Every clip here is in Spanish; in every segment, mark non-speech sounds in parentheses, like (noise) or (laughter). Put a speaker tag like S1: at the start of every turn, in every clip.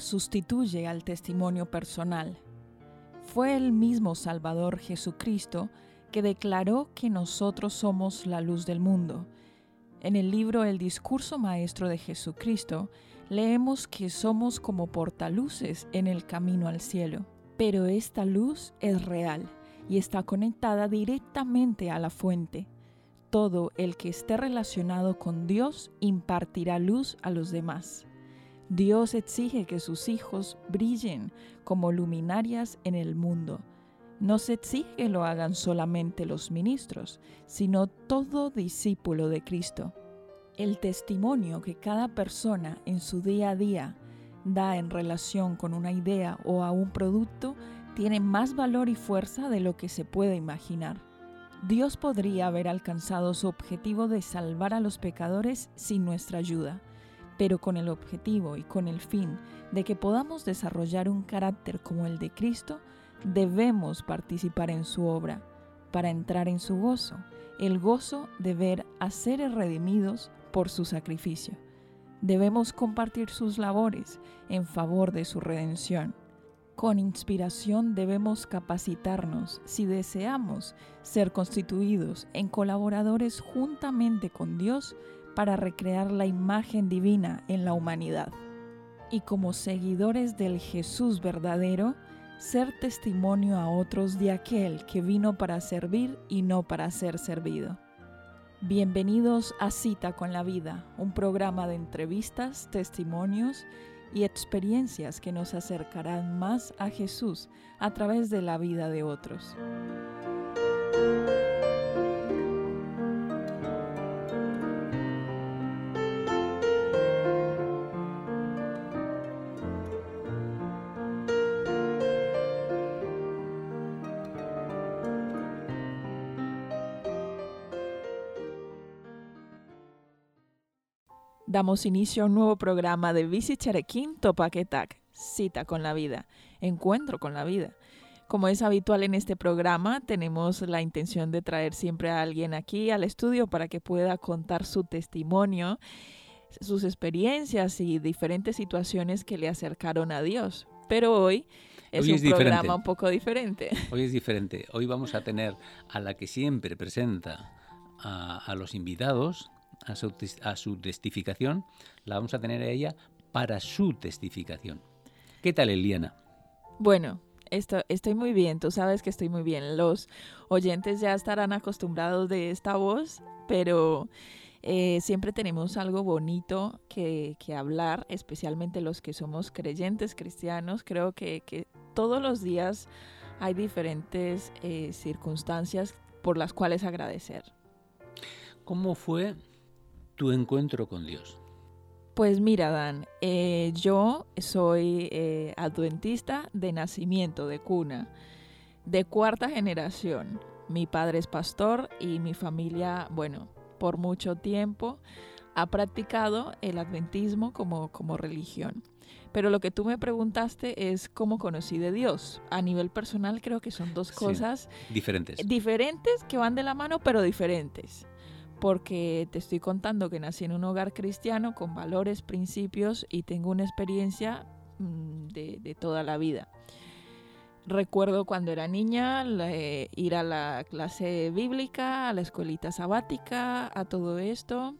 S1: Sustituye al testimonio personal. Fue el mismo Salvador Jesucristo que declaró que nosotros somos la luz del mundo. En el libro El discurso maestro de Jesucristo leemos que somos como portaluces en el camino al cielo. Pero esta luz es real y está conectada directamente a la fuente. Todo el que esté relacionado con Dios impartirá luz a los demás. Dios exige que sus hijos brillen como luminarias en el mundo. No se exige que lo hagan solamente los ministros, sino todo discípulo de Cristo. El testimonio que cada persona en su día a día da en relación con una idea o a un producto tiene más valor y fuerza de lo que se puede imaginar. Dios podría haber alcanzado su objetivo de salvar a los pecadores sin nuestra ayuda pero con el objetivo y con el fin de que podamos desarrollar un carácter como el de Cristo, debemos participar en su obra para entrar en su gozo, el gozo de ver a seres redimidos por su sacrificio. Debemos compartir sus labores en favor de su redención. Con inspiración debemos capacitarnos si deseamos ser constituidos en colaboradores juntamente con Dios para recrear la imagen divina en la humanidad. Y como seguidores del Jesús verdadero, ser testimonio a otros de aquel que vino para servir y no para ser servido. Bienvenidos a Cita con la Vida, un programa de entrevistas, testimonios y experiencias que nos acercarán más a Jesús a través de la vida de otros. Damos inicio a un nuevo programa de Visit Charequín Topaquetac, Cita con la Vida, Encuentro con la Vida. Como es habitual en este programa, tenemos la intención de traer siempre a alguien aquí al estudio para que pueda contar su testimonio, sus experiencias y diferentes situaciones que le acercaron a Dios. Pero hoy es un programa un poco diferente. (laughs)
S2: Hoy es diferente. Hoy vamos a tener a la que siempre presenta a, a los invitados, a su, testificación, la vamos a tener a ella para su testificación. ¿Qué tal, Eliana?
S1: Bueno, estoy muy bien, tú sabes que estoy muy bien. Los oyentes ya estarán acostumbrados de esta voz, pero eh, siempre tenemos algo bonito que, hablar, especialmente los que somos creyentes cristianos. Creo que, que todos los días hay diferentes eh, circunstancias por las cuales agradecer.
S2: ¿Cómo fue tu encuentro con Dios?
S1: Pues mira, Dan, eh, yo soy eh, adventista de nacimiento, de cuna, de cuarta generación. Mi padre es pastor y mi familia, bueno, por mucho tiempo ha practicado el adventismo como, como religión. Pero lo que tú me preguntaste es cómo conocí de Dios. A nivel personal creo que son dos cosas
S2: diferentes.
S1: Diferentes que van de la mano, pero diferentes. Porque te estoy contando que nací en un hogar cristiano con valores, principios y tengo una experiencia mm, de, toda la vida. Recuerdo cuando era niña ir a la clase bíblica, a la escuelita sabática, a todo esto.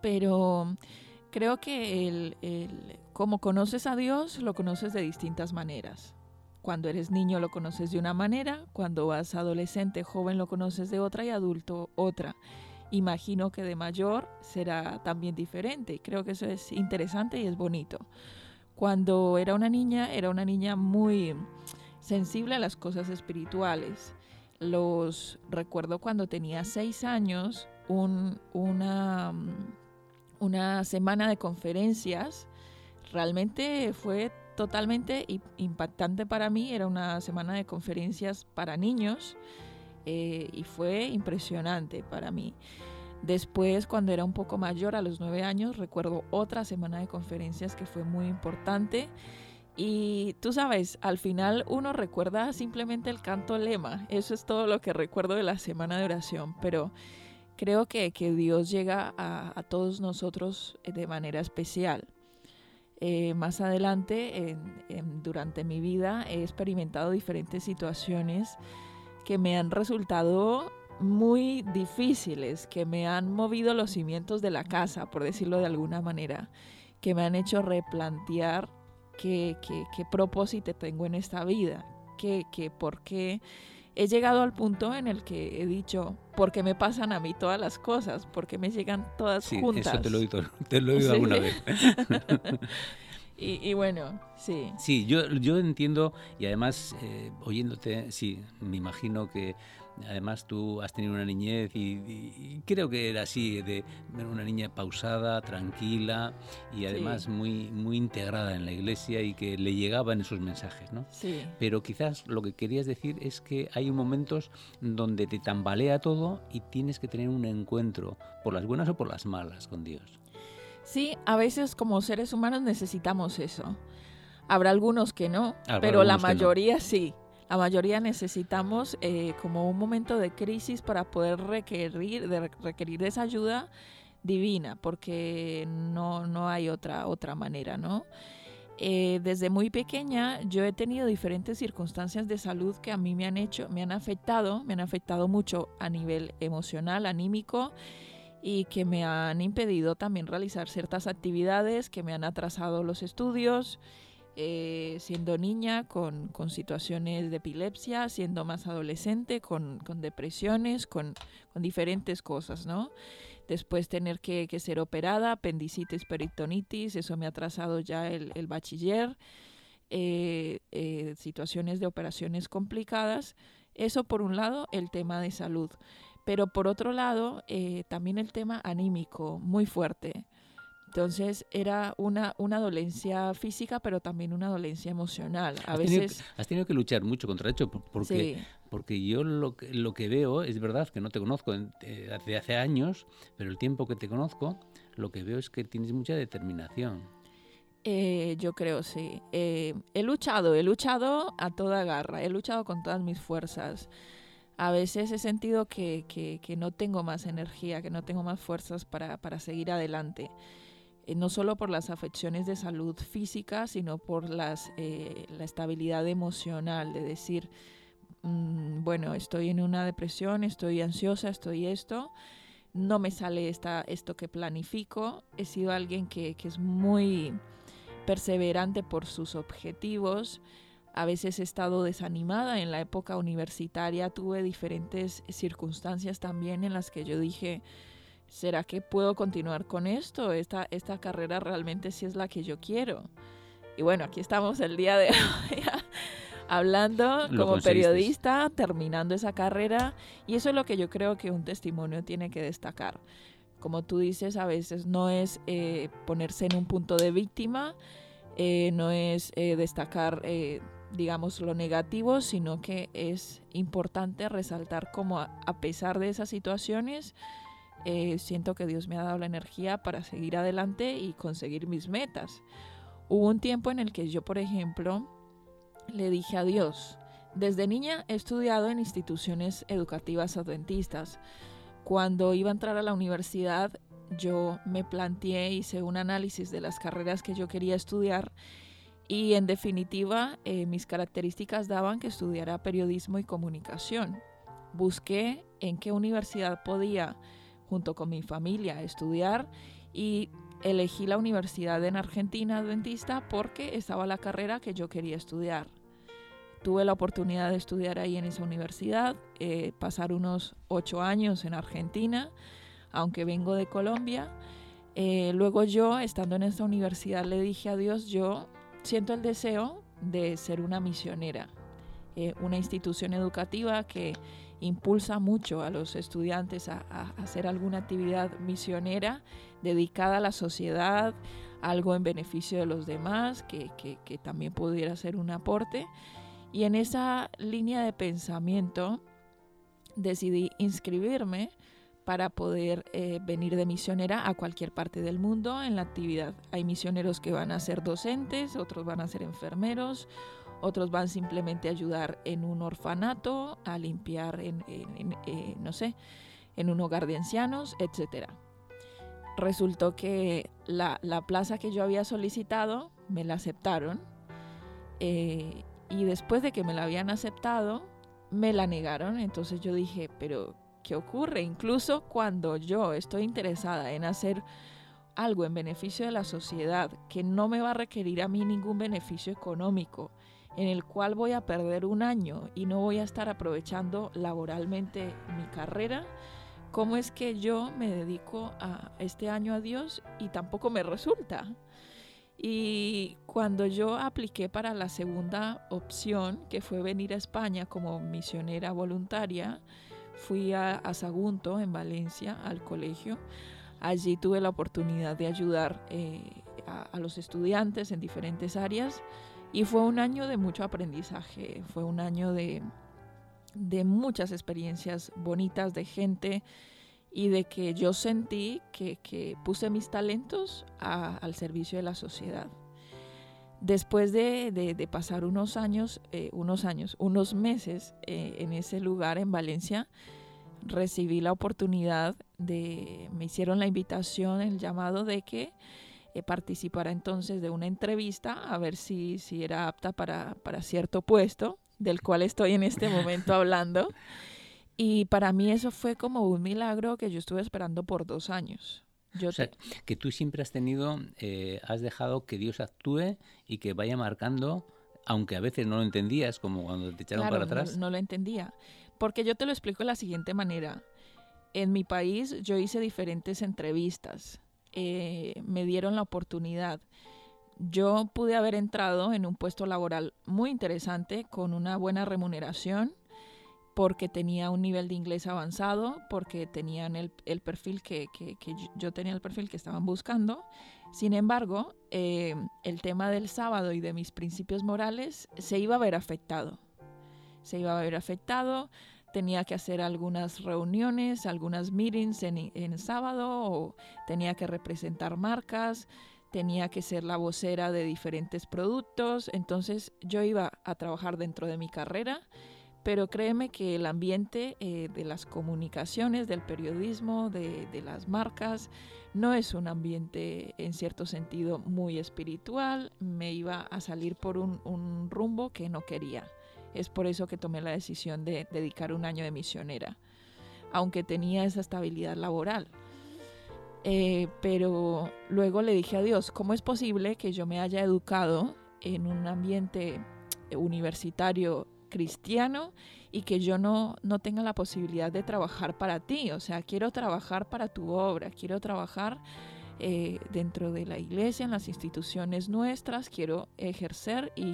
S1: Pero creo que el, como conoces a Dios, lo conoces de distintas maneras. Cuando eres niño lo conoces de una manera, cuando vas adolescente, joven lo conoces de otra y adulto otra. Imagino que de mayor será también diferente. Creo que eso es interesante y es bonito. Cuando era una niña, era una niña muy sensible a las cosas espirituales. Los recuerdo cuando tenía seis años, una una semana de conferencias. Realmente fue totalmente impactante para mí. Era una semana de conferencias para niños eh, y fue impresionante para mí. Después, cuando era un poco mayor, a los nueve años, recuerdo otra semana de conferencias que fue muy importante. Y tú sabes, al final uno recuerda simplemente el canto lema. Eso es todo lo que recuerdo de la semana de oración. Pero creo que, Dios llega a, todos nosotros eh, de manera especial. Eh, más adelante, durante mi vida, he experimentado diferentes situaciones que me han resultado muy difíciles, que me han movido los cimientos de la casa, por decirlo de alguna manera, que me han hecho replantear qué, propósito tengo en esta vida, qué, qué, por qué he llegado al punto en el que he dicho, ¿por qué me pasan a mí todas las cosas? ¿Por qué me llegan todas
S2: sí,
S1: juntas?
S2: Eso te lo he oído, te lo he oído alguna vez. (laughs)
S1: y, bueno, sí.
S2: Sí, yo, yo entiendo y además eh, oyéndote, sí, me imagino que Además, tú has tenido una niñez y, creo que era así, de una niña pausada, tranquila y además muy, muy integrada en la iglesia y que le llegaban esos mensajes, ¿no?
S1: Sí.
S2: Pero quizás lo que querías decir es que hay momentos donde te tambalea todo y tienes que tener un encuentro, por las buenas o por las malas, con Dios.
S1: Sí, a veces como seres humanos necesitamos eso. Habrá algunos que no, pero la mayoría sí. La mayoría necesitamos eh, como un momento de crisis para poder requerir de, requerir esa ayuda divina, porque no, no hay otra, otra manera, ¿no? Eh, desde muy pequeña yo he tenido diferentes circunstancias de salud que a mí me han hecho, me han afectado, me han afectado mucho a nivel emocional, anímico y que me han impedido también realizar ciertas actividades, que me han atrasado los estudios eh, siendo niña con, situaciones de epilepsia, siendo más adolescente con, depresiones, con, diferentes cosas, ¿no? Después tener que, ser operada, apendicitis, peritonitis, eso me ha atrasado ya el, bachiller, eh, eh, situaciones de operaciones complicadas. Eso por un lado, el tema de salud. Pero por otro lado, también el tema anímico, muy fuerte. Entonces era una, una dolencia física, pero también una dolencia emocional. A
S2: has
S1: veces...
S2: Tenido, has tenido que luchar mucho contra eso, porque, porque yo lo, lo que veo, es verdad que no te conozco desde hace años, pero el tiempo que te conozco, lo que veo es que tienes mucha determinación.
S1: Eh, yo creo, sí. Eh, he luchado, he luchado a toda garra, he luchado con todas mis fuerzas. A veces he sentido que, que, que no tengo más energía, que no tengo más fuerzas para, para seguir adelante. Eh, no solo por las afecciones de salud física, sino por las, eh, la estabilidad emocional, de decir, mm, bueno, estoy en una depresión, estoy ansiosa, estoy esto, no me sale esta, esto que planifico, he sido alguien que, que es muy perseverante por sus objetivos, a veces he estado desanimada en la época universitaria, tuve diferentes circunstancias también en las que yo dije, ¿será que puedo continuar con esto? Esta, esta carrera realmente sí es la que yo quiero. Y bueno, aquí estamos el día de (laughs) hoy. hablando
S2: Lo
S1: como periodista, terminando esa carrera. Y eso es lo que yo creo que un testimonio tiene que destacar. Como tú dices, a veces no es eh, ponerse en un punto de víctima, eh, no es eh, destacar, digamos, lo negativo, sino que es importante resaltar como a, a pesar de esas situaciones, eh, siento que Dios me ha dado la energía para seguir adelante y conseguir mis metas. Hubo un tiempo en el que yo, por ejemplo, le dije a Dios, desde niña he estudiado en instituciones educativas adventistas. Cuando iba a entrar a la universidad, yo me planteé, hice un análisis de las carreras que yo quería estudiar y en definitiva eh, mis características daban que estudiara periodismo y comunicación. Busqué en qué universidad podía, junto con mi familia, estudiar y elegí la universidad en Argentina adventista porque estaba la carrera que yo quería estudiar. Tuve la oportunidad de estudiar ahí en esa universidad, eh, pasar unos ocho años en Argentina, aunque vengo de Colombia. Eh, luego yo, estando en esta universidad, le dije a Dios, yo siento el deseo de ser una misionera, eh, una institución educativa que impulsa mucho a los estudiantes a, hacer alguna actividad misionera dedicada a la sociedad, algo en beneficio de los demás, que también pudiera ser un aporte. Y en esa línea de pensamiento decidí inscribirme para poder eh, venir de misionera a cualquier parte del mundo en la actividad. Hay misioneros que van a ser docentes, otros van a ser enfermeros, otros van simplemente a ayudar en un orfanato, a limpiar en, eh, no sé, en un hogar de ancianos, etc. Resultó que la, la, plaza que yo había solicitado me la aceptaron eh, y después de que me la habían aceptado, me la negaron. Entonces yo dije, pero ¿qué ocurre? Incluso cuando yo estoy interesada en hacer algo en beneficio de la sociedad que no me va a requerir a mí ningún beneficio económico, en el cual voy a perder un año y no voy a estar aprovechando laboralmente mi carrera, ¿cómo es que yo me dedico a este año a Dios y tampoco me resulta? Y cuando yo apliqué para la segunda opción, que fue venir a España como misionera voluntaria, fui a, Sagunto, en Valencia, al colegio. Allí tuve la oportunidad de ayudar eh, a los estudiantes en diferentes áreas y fue un año de mucho aprendizaje, fue un año de, de muchas experiencias bonitas, de gente y de que yo sentí que, que puse mis talentos al servicio de la sociedad. Después de, de, de pasar unos años, eh, unos años, unos meses eh, en ese lugar en Valencia, recibí la oportunidad de, me hicieron la invitación, el llamado de que eh, participara entonces de una entrevista a ver si, si era apta para, para cierto puesto, del cual estoy en este momento (laughs) hablando. Y para mí eso fue como un milagro que yo estuve esperando por dos años. Yo
S2: o sea, que tú siempre has tenido, eh, has dejado que Dios actúe y que vaya marcando, aunque a veces no lo entendías, como cuando te echaron
S1: claro,
S2: para atrás.
S1: No, no lo entendía. Porque yo te lo explico de la siguiente manera. En mi país yo hice diferentes entrevistas. Eh, me dieron la oportunidad. Yo pude haber entrado en un puesto laboral muy interesante con una buena remuneración porque tenía un nivel de inglés avanzado, porque tenían el, perfil que, yo tenía el perfil que estaban buscando. Sin embargo, eh, el tema del sábado y de mis principios morales se iba a ver afectado. Se iba a ver afectado, tenía que hacer algunas reuniones, algunas meetings en, sábado, o tenía que representar marcas, tenía que ser la vocera de diferentes productos. Entonces yo iba a trabajar dentro de mi carrera pero créeme que el ambiente eh, de las comunicaciones, del periodismo, de, las marcas, no es un ambiente en cierto sentido muy espiritual, me iba a salir por un rumbo que no quería. Es por eso que tomé la decisión de dedicar un año de misionera, aunque tenía esa estabilidad laboral. Eh, pero luego le dije a Dios, ¿cómo es posible que yo me haya educado en un ambiente universitario cristiano y que yo no, no tenga la posibilidad de trabajar para ti. O sea, quiero trabajar para tu obra, quiero trabajar eh, dentro de la iglesia, en las instituciones nuestras, quiero ejercer y,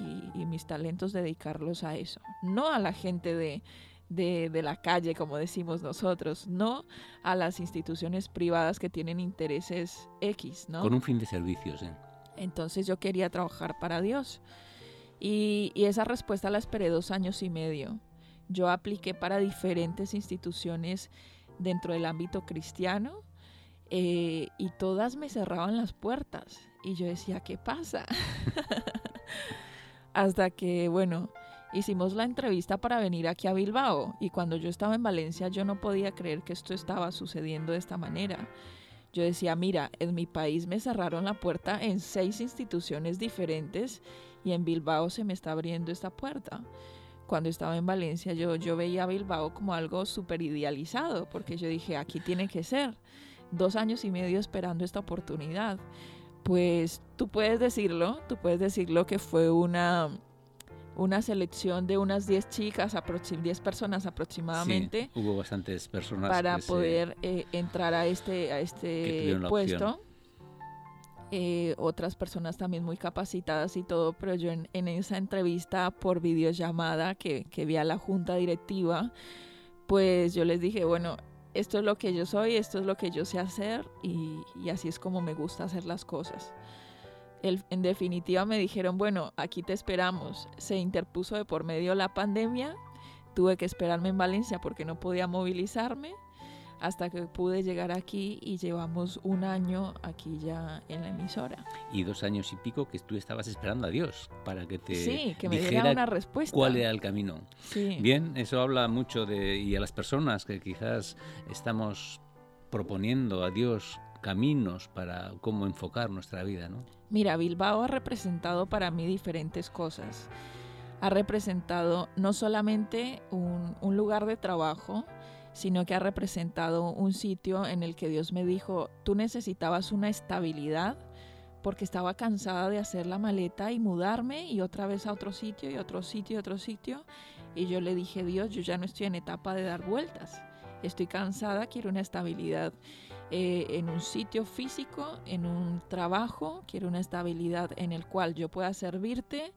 S1: mis talentos dedicarlos a eso, no a la gente de, de, la calle, como decimos nosotros, no a las instituciones privadas que tienen intereses X, ¿no?
S2: Con un fin de servicios, ¿eh?
S1: Entonces yo quería trabajar para Dios. Y, y esa respuesta la esperé dos años y medio. Yo apliqué para diferentes instituciones dentro del ámbito cristiano eh, y todas me cerraban las puertas. Y yo decía, ¿qué pasa? (laughs) Hasta que, bueno, hicimos la entrevista para venir aquí a Bilbao. Y cuando yo estaba en Valencia, yo no podía creer que esto estaba sucediendo de esta manera. Yo decía, mira, en mi país me cerraron la puerta en seis instituciones diferentes y en Bilbao se me está abriendo esta puerta cuando estaba en Valencia yo, yo veía a Bilbao como algo súper idealizado, porque yo dije, aquí tiene que ser dos años y medio esperando esta oportunidad. Pues tú puedes decirlo, tú puedes decirlo que fue una, una selección de unas 10 chicas, 10 personas aproximadamente.
S2: hubo bastantes personas.
S1: Para poder eh, entrar a este, a este puesto. Eh, otras personas también muy capacitadas y todo, pero yo en, en esa entrevista por videollamada que, que vi a la junta directiva, pues yo les dije, bueno, esto es lo que yo soy, esto es lo que yo sé hacer y, así es como me gusta hacer las cosas. en definitiva me dijeron, bueno, aquí te esperamos. Se interpuso de por medio la pandemia, tuve que esperarme en Valencia porque no podía movilizarme hasta que pude llegar aquí y llevamos un año aquí ya en la emisora.
S2: Y dos años y pico que tú estabas esperando a Dios para que te
S1: sí, que me diera una respuesta.
S2: cuál era el camino. Bien, eso habla mucho de y a las personas que quizás estamos proponiendo a Dios caminos para cómo enfocar nuestra vida, ¿no?
S1: Mira, Bilbao ha representado para mí diferentes cosas. Ha representado no solamente un, un lugar de trabajo, sino que ha representado un sitio en el que Dios me dijo, tú necesitabas una estabilidad porque estaba cansada de hacer la maleta y mudarme y otra vez a otro sitio y otro sitio y otro sitio. Y yo le dije, Dios, yo ya no estoy en etapa de dar vueltas. Estoy cansada, quiero una estabilidad eh, en un sitio físico, en un trabajo, quiero una estabilidad en el cual yo pueda servirte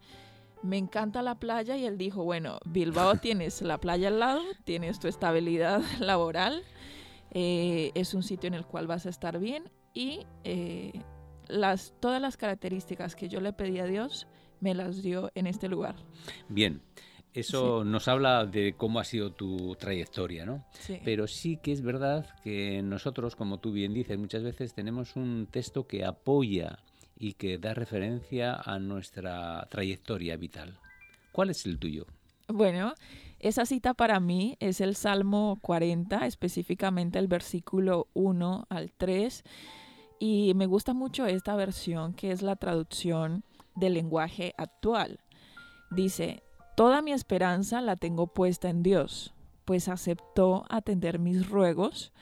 S1: me encanta la playa y él dijo, bueno, Bilbao (laughs) tienes la playa al lado, tienes tu estabilidad (laughs) laboral, eh, es un sitio en el cual vas a estar bien y eh, las, todas las características que yo le pedí a Dios me las dio en este lugar.
S2: Bien. Eso nos habla de cómo ha sido tu trayectoria, ¿no? Sí. Pero sí que es verdad que nosotros, como tú bien dices, muchas veces tenemos un texto que apoya y que da referencia a nuestra trayectoria vital. ¿Cuál es el tuyo?
S1: Bueno, esa cita para mí es el Salmo 40, específicamente el versículo 1 al 3. Y me gusta mucho esta versión que es la traducción del lenguaje actual. Dice, Toda mi esperanza la tengo puesta en Dios, pues aceptó atender mis ruegos.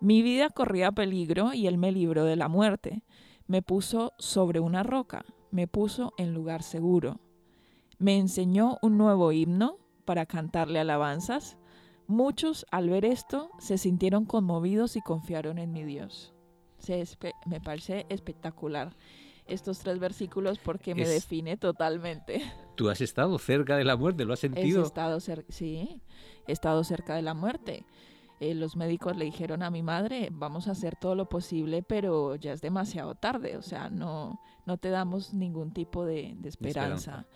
S1: Mi vida corría peligro y Él me libró de la muerte me puso sobre una roca, me puso en lugar seguro. Me enseñó un nuevo himno para cantarle alabanzas. Muchos al ver esto se sintieron conmovidos y confiaron en mi Dios. me parece espectacular estos tres versículos porque me define totalmente.
S2: Tú has estado cerca de la muerte, ¿lo has sentido?
S1: He estado sí, he estado cerca de la muerte. Eh, los médicos le dijeron a mi madre, vamos a hacer todo lo posible, pero ya es demasiado tarde, o sea, no, no te damos ningún tipo de, esperanza.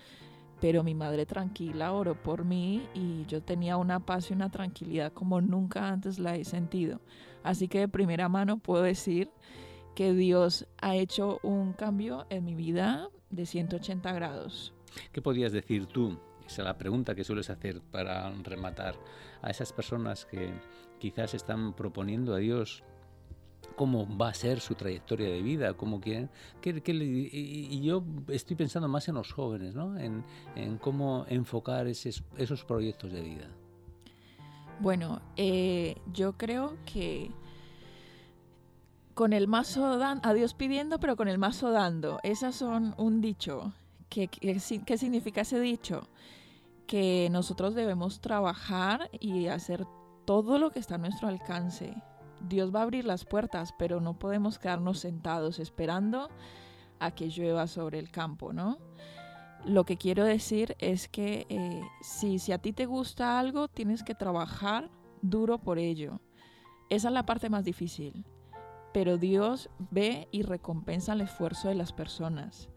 S1: Pero mi madre tranquila oró por mí y yo tenía una paz y una tranquilidad como nunca antes la he sentido. Así que de primera mano puedo decir que Dios ha hecho un cambio en mi vida de 180 grados.
S2: ¿Qué podías decir tú? Es la pregunta que sueles hacer para rematar a esas personas que quizás están proponiendo a Dios cómo va a ser su trayectoria de vida, cómo quieren. y, yo estoy pensando más en los jóvenes, ¿no? en, cómo enfocar esos proyectos de vida.
S1: Bueno, eh, yo creo que con el mazo dando, a Dios pidiendo, pero con el mazo dando. Esas son un dicho. ¿Qué, qué significa ese dicho? Que nosotros debemos trabajar y hacer todo lo que está a nuestro alcance Dios va a abrir las puertas, pero no podemos quedarnos sentados esperando a que llueva sobre el campo, ¿no? Lo que quiero decir es que eh, si, si a ti te gusta algo, tienes que trabajar duro por ello. Esa es la parte más difícil. Pero Dios ve y recompensa el esfuerzo de las personas.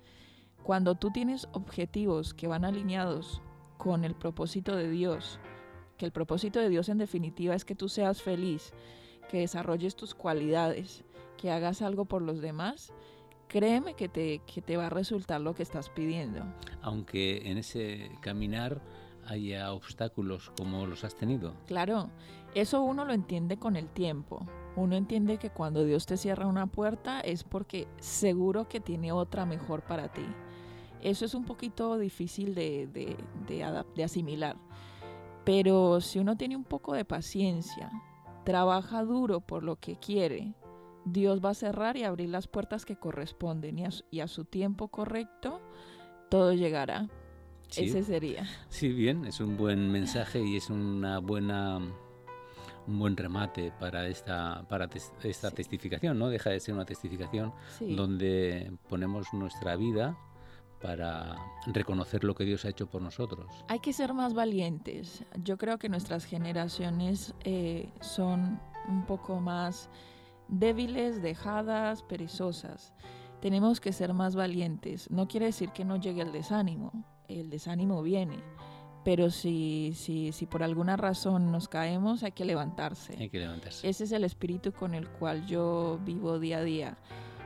S1: Cuando tú tienes objetivos que van alineados con el propósito de Dios, que el propósito de Dios en definitiva es que tú seas feliz, que desarrolles tus cualidades, que hagas algo por los demás, créeme que te, que te va a resultar lo que estás pidiendo.
S2: Aunque en ese caminar haya obstáculos como los has tenido.
S1: Claro, eso uno lo entiende con el tiempo. Uno entiende que cuando Dios te cierra una puerta es porque seguro que tiene otra mejor para ti. Eso es un poquito difícil de, de, de asimilar. Pero si uno tiene un poco de paciencia, trabaja duro por lo que quiere, Dios va a cerrar y abrir las puertas que corresponden y a, su tiempo correcto todo llegará. Ese sería.
S2: Sí, bien, es un buen mensaje y es una buena un buen remate para esta para esta testificación, ¿no? Deja de ser una testificación donde ponemos nuestra vida para reconocer lo que Dios ha hecho por nosotros.
S1: Hay que ser más valientes. Yo creo que nuestras generaciones eh, son un poco más débiles, dejadas, perezosas. Tenemos que ser más valientes. No quiere decir que no llegue el desánimo. El desánimo viene. Pero si, si, si por alguna razón nos caemos, hay que levantarse.
S2: Hay que levantarse.
S1: Ese es el espíritu con el cual yo vivo día a día.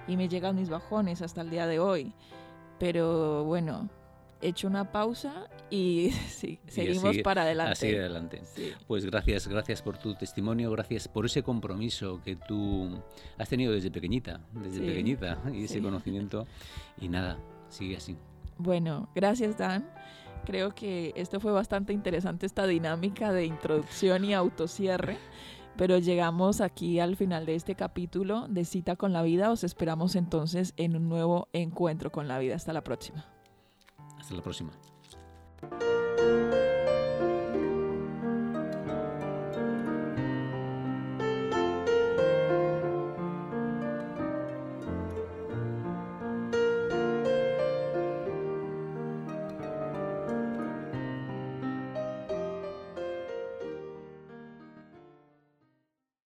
S1: Y me llegan mis bajones hasta el día de hoy. Pero bueno, he hecho una pausa y (laughs) sí, seguimos para adelante.
S2: Así adelante. Pues gracias, gracias por tu testimonio, gracias por ese compromiso que tú has tenido desde pequeñita, desde pequeñita, y ese conocimiento. Y nada, sigue así.
S1: Bueno, gracias Dan. Creo que esto fue bastante interesante, esta dinámica de introducción y autocierre. Pero llegamos aquí al final de este capítulo de Cita con la Vida. Os esperamos entonces en un nuevo encuentro con la vida. Hasta la próxima.
S2: Hasta la próxima.